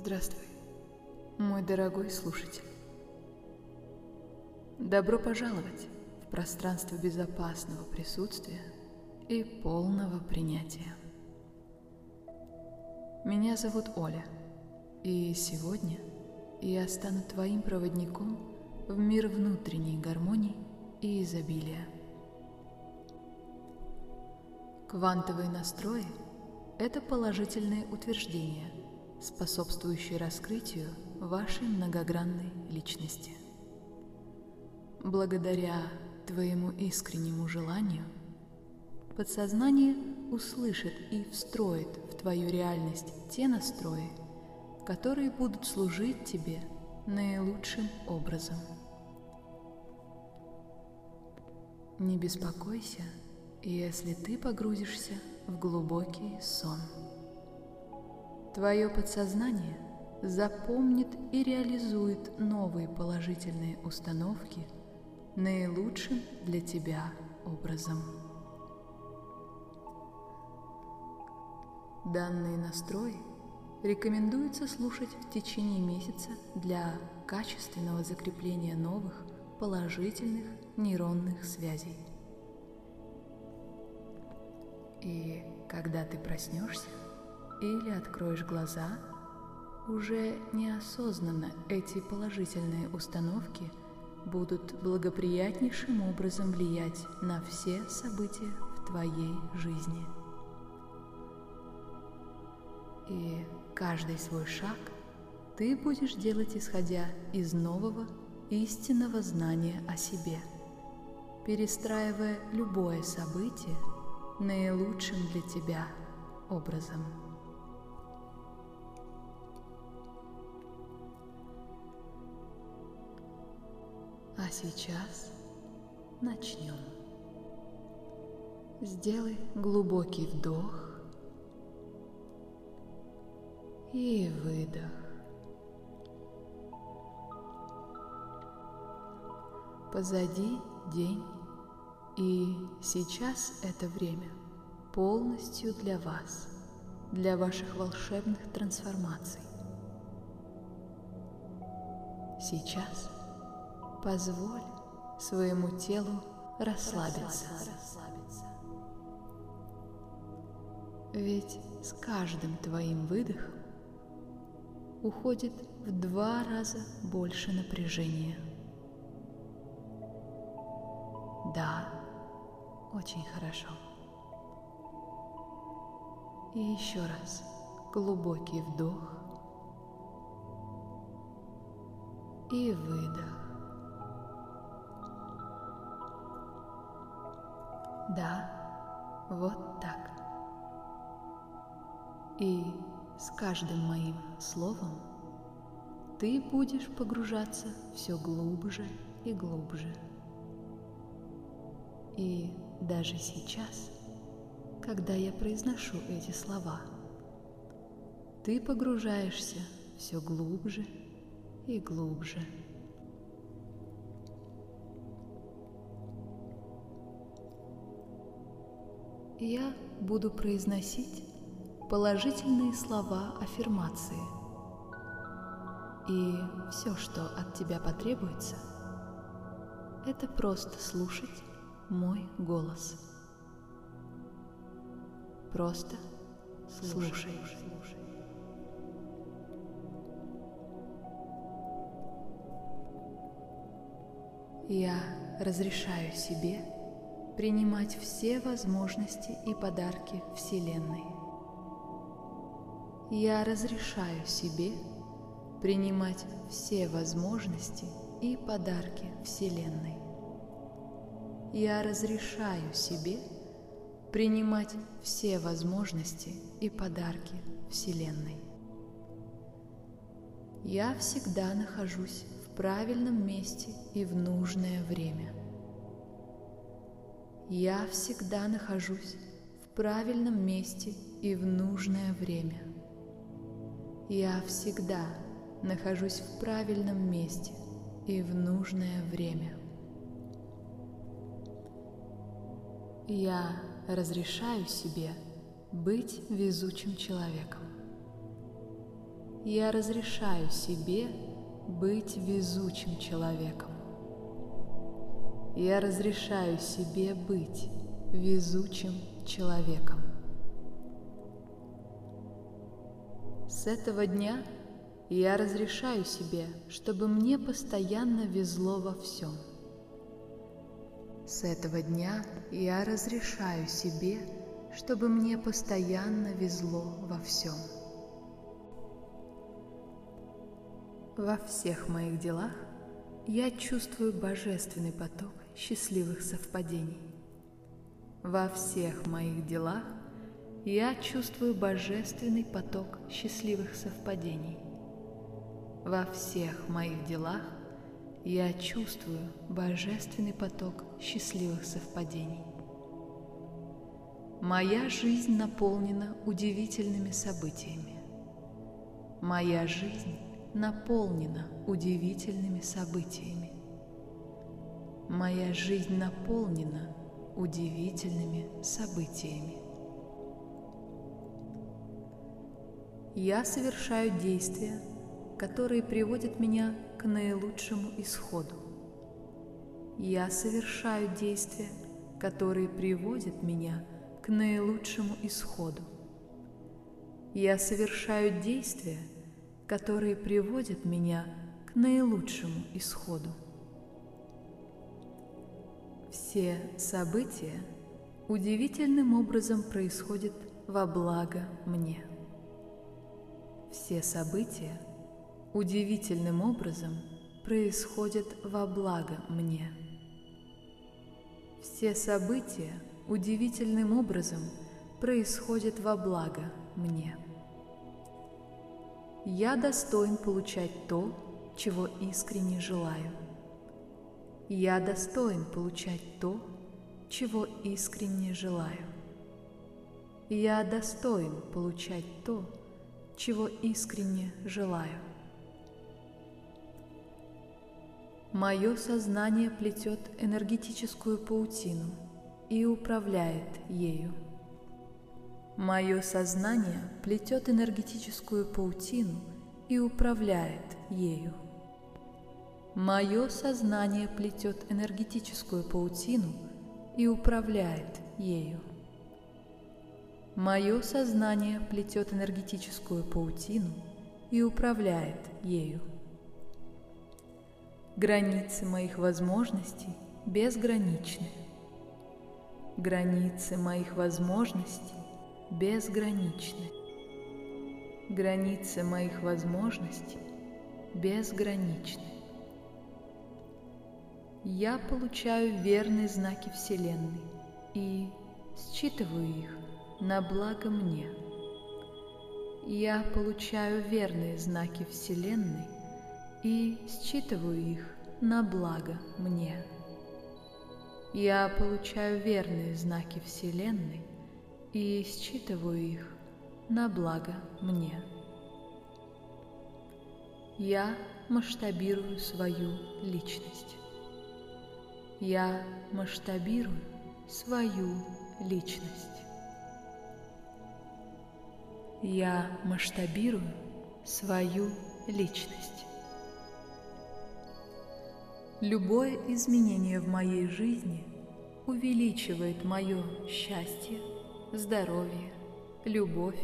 Здравствуй, мой дорогой слушатель. Добро пожаловать в пространство безопасного присутствия и полного принятия. Меня зовут Оля, и сегодня я стану твоим проводником в мир внутренней гармонии и изобилия. Квантовые настрои – это положительные утверждения, способствующие раскрытию вашей многогранной личности. Благодаря твоему искреннему желанию подсознание услышит и встроит в твою реальность те настрои, которые будут служить тебе наилучшим образом. Не беспокойся, если ты погрузишься в глубокий сон. Твое подсознание запомнит и реализует новые положительные установки – наилучшим для тебя образом. Данные настрои рекомендуется слушать в течение месяца для качественного закрепления новых положительных нейронных связей. И когда ты проснешься или откроешь глаза, уже неосознанно эти положительные установки – будут благоприятнейшим образом влиять на все события в твоей жизни. И каждый свой шаг ты будешь делать исходя из нового истинного знания о себе, перестраивая любое событие наилучшим для тебя образом. А сейчас начнем. Сделай глубокий вдох и выдох. Позади день, и сейчас это время полностью для вас, для ваших волшебных трансформаций. Сейчас – Позволь своему телу расслабиться. Ведь с каждым твоим выдохом уходит в два раза больше напряжения. Да, очень хорошо. И еще раз глубокий вдох и выдох. Да, вот так. И с каждым моим словом ты будешь погружаться все глубже и глубже. И даже сейчас, когда я произношу эти слова, ты погружаешься все глубже и глубже. Я буду произносить положительные слова аффирмации. И все, что от тебя потребуется, это просто слушать мой голос. Просто слушай. Я разрешаю себе принимать все возможности и подарки Вселенной. Я разрешаю себе принимать все возможности и подарки Вселенной. Я разрешаю себе принимать все возможности и подарки Вселенной. Я всегда нахожусь в правильном месте и в нужное время. Я всегда нахожусь в правильном месте и в нужное время. Я всегда нахожусь в правильном месте и в нужное время. Я разрешаю себе быть везучим человеком. я разрешаю себе быть везучим человеком. Я разрешаю себе быть везучим человеком. С этого дня я разрешаю себе, чтобы мне постоянно везло во всем. С этого дня я разрешаю себе, чтобы мне постоянно везло во всем. Во всех моих делах я чувствую божественный поток счастливых совпадений. Во всех моих делах я чувствую божественный поток счастливых совпадений. Во всех моих делах я чувствую божественный поток счастливых совпадений. Моя жизнь наполнена удивительными событиями. Моя жизнь наполнена удивительными событиями. Моя жизнь наполнена удивительными событиями. Я совершаю действия, которые приводят меня к наилучшему исходу. Я совершаю действия, которые приводят меня к наилучшему исходу. Я совершаю действия, которые приводят меня к наилучшему исходу. Все события удивительным образом происходят во благо мне. Все события удивительным образом происходят во благо мне. Все события удивительным образом происходят во благо мне. Я достоин получать то, чего искренне желаю. Я достоин получать то, чего искренне желаю. Я достоин получать то, чего искренне желаю. Мое сознание плетет энергетическую паутину и управляет ею. Мое сознание плетет энергетическую паутину и управляет ею. Мое сознание плетет энергетическую паутину и управляет ею. Мое сознание плетет энергетическую паутину и управляет ею. Границы моих возможностей безграничны. Границы моих возможностей безграничны. Границы моих возможностей безграничны. Я получаю верные знаки Вселенной и считываю их на благо мне. Я получаю верные знаки Вселенной и считываю их на благо мне. Я получаю верные знаки Вселенной и считываю их на благо мне. Я масштабирую свою личность. Я масштабирую свою личность. Я масштабирую свою личность. Любое изменение в моей жизни увеличивает мое счастье, здоровье, любовь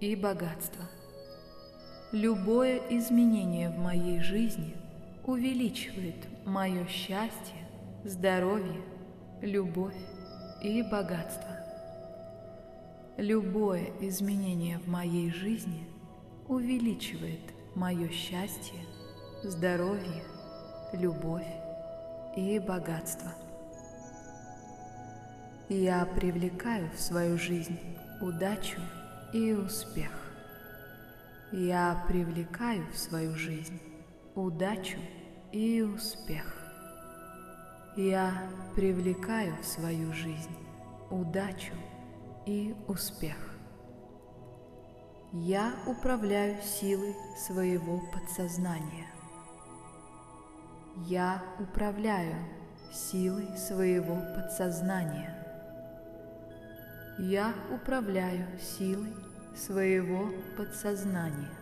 и богатство. Любое изменение в моей жизни увеличивает мое счастье, здоровье, любовь и богатство. Любое изменение в моей жизни увеличивает мое счастье, здоровье, любовь и богатство. Я привлекаю в свою жизнь удачу и успех. Я привлекаю в свою жизнь удачу и успех. Я привлекаю в свою жизнь удачу и успех. Я управляю силой своего подсознания. Я управляю силой своего подсознания. Я управляю силой своего подсознания.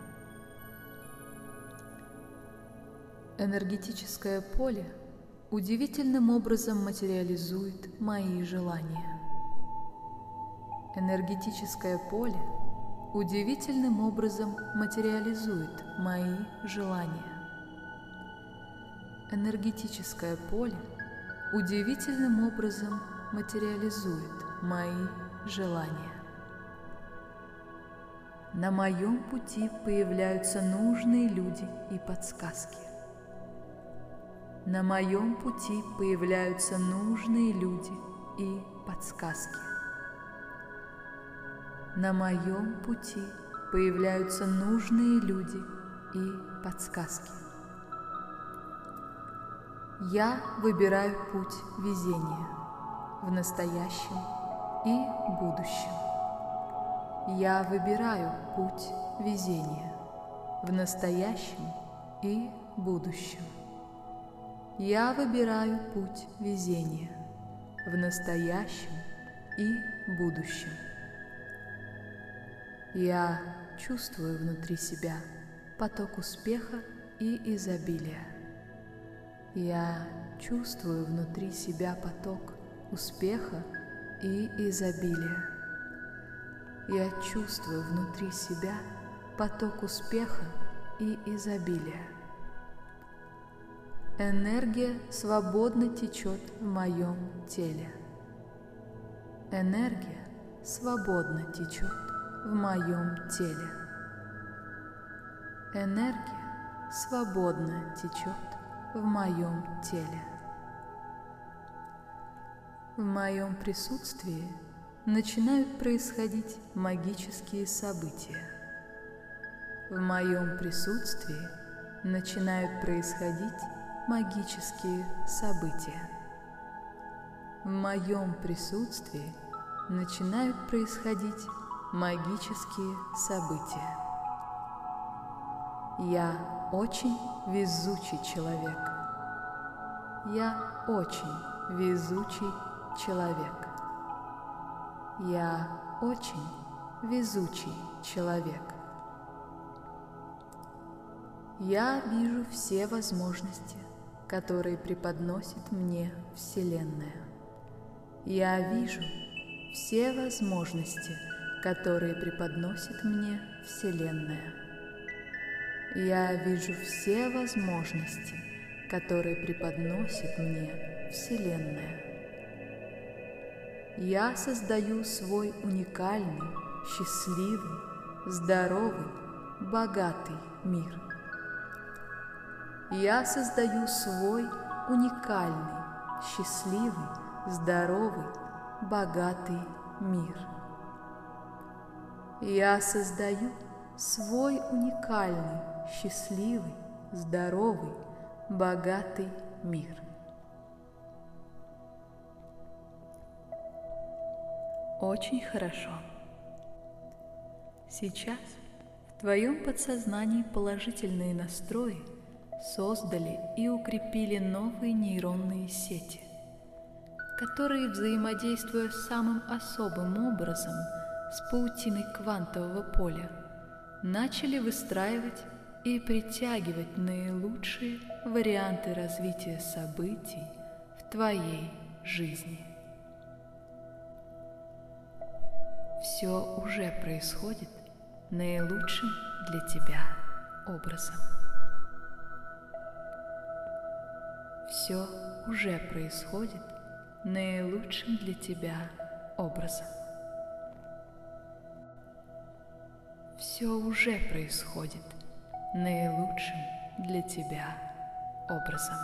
Энергетическое поле удивительным образом материализует мои желания. Энергетическое поле удивительным образом материализует мои желания. Энергетическое поле удивительным образом материализует мои желания. На моем пути появляются нужные люди и подсказки. На моем пути появляются нужные люди и подсказки. На моем пути появляются нужные люди и подсказки. Я выбираю путь везения в настоящем и будущем. Я выбираю путь везения в настоящем и будущем. Я выбираю путь везения в настоящем и будущем. Я чувствую внутри себя поток успеха и изобилия. Я чувствую внутри себя поток успеха и изобилия. Я чувствую внутри себя поток успеха и изобилия. Энергия свободно течет в моем теле. Энергия свободно течет в моем теле. Энергия свободно течет в моем теле. В моем присутствии начинают происходить магические события. В моем присутствии начинают происходить магические события. В моем присутствии начинают происходить магические события. Я очень везучий человек. Я очень везучий человек. Я очень везучий человек. Я вижу все возможности, которые преподносит мне Вселенная. Я вижу все возможности, которые преподносит мне Вселенная. Я вижу все возможности, которые преподносит мне Вселенная. Я создаю свой уникальный, счастливый, здоровый, богатый мир. Я создаю свой уникальный, счастливый, здоровый, богатый мир. Я создаю свой уникальный, счастливый, здоровый, богатый мир. Очень хорошо. Сейчас в твоем подсознании положительные настрои создали и укрепили новые нейронные сети, которые, взаимодействуя самым особым образом с паутиной квантового поля, начали выстраивать и притягивать наилучшие варианты развития событий в твоей жизни. Все уже происходит наилучшим для тебя образом. Все уже происходит наилучшим для тебя образом. Все уже происходит наилучшим для тебя образом.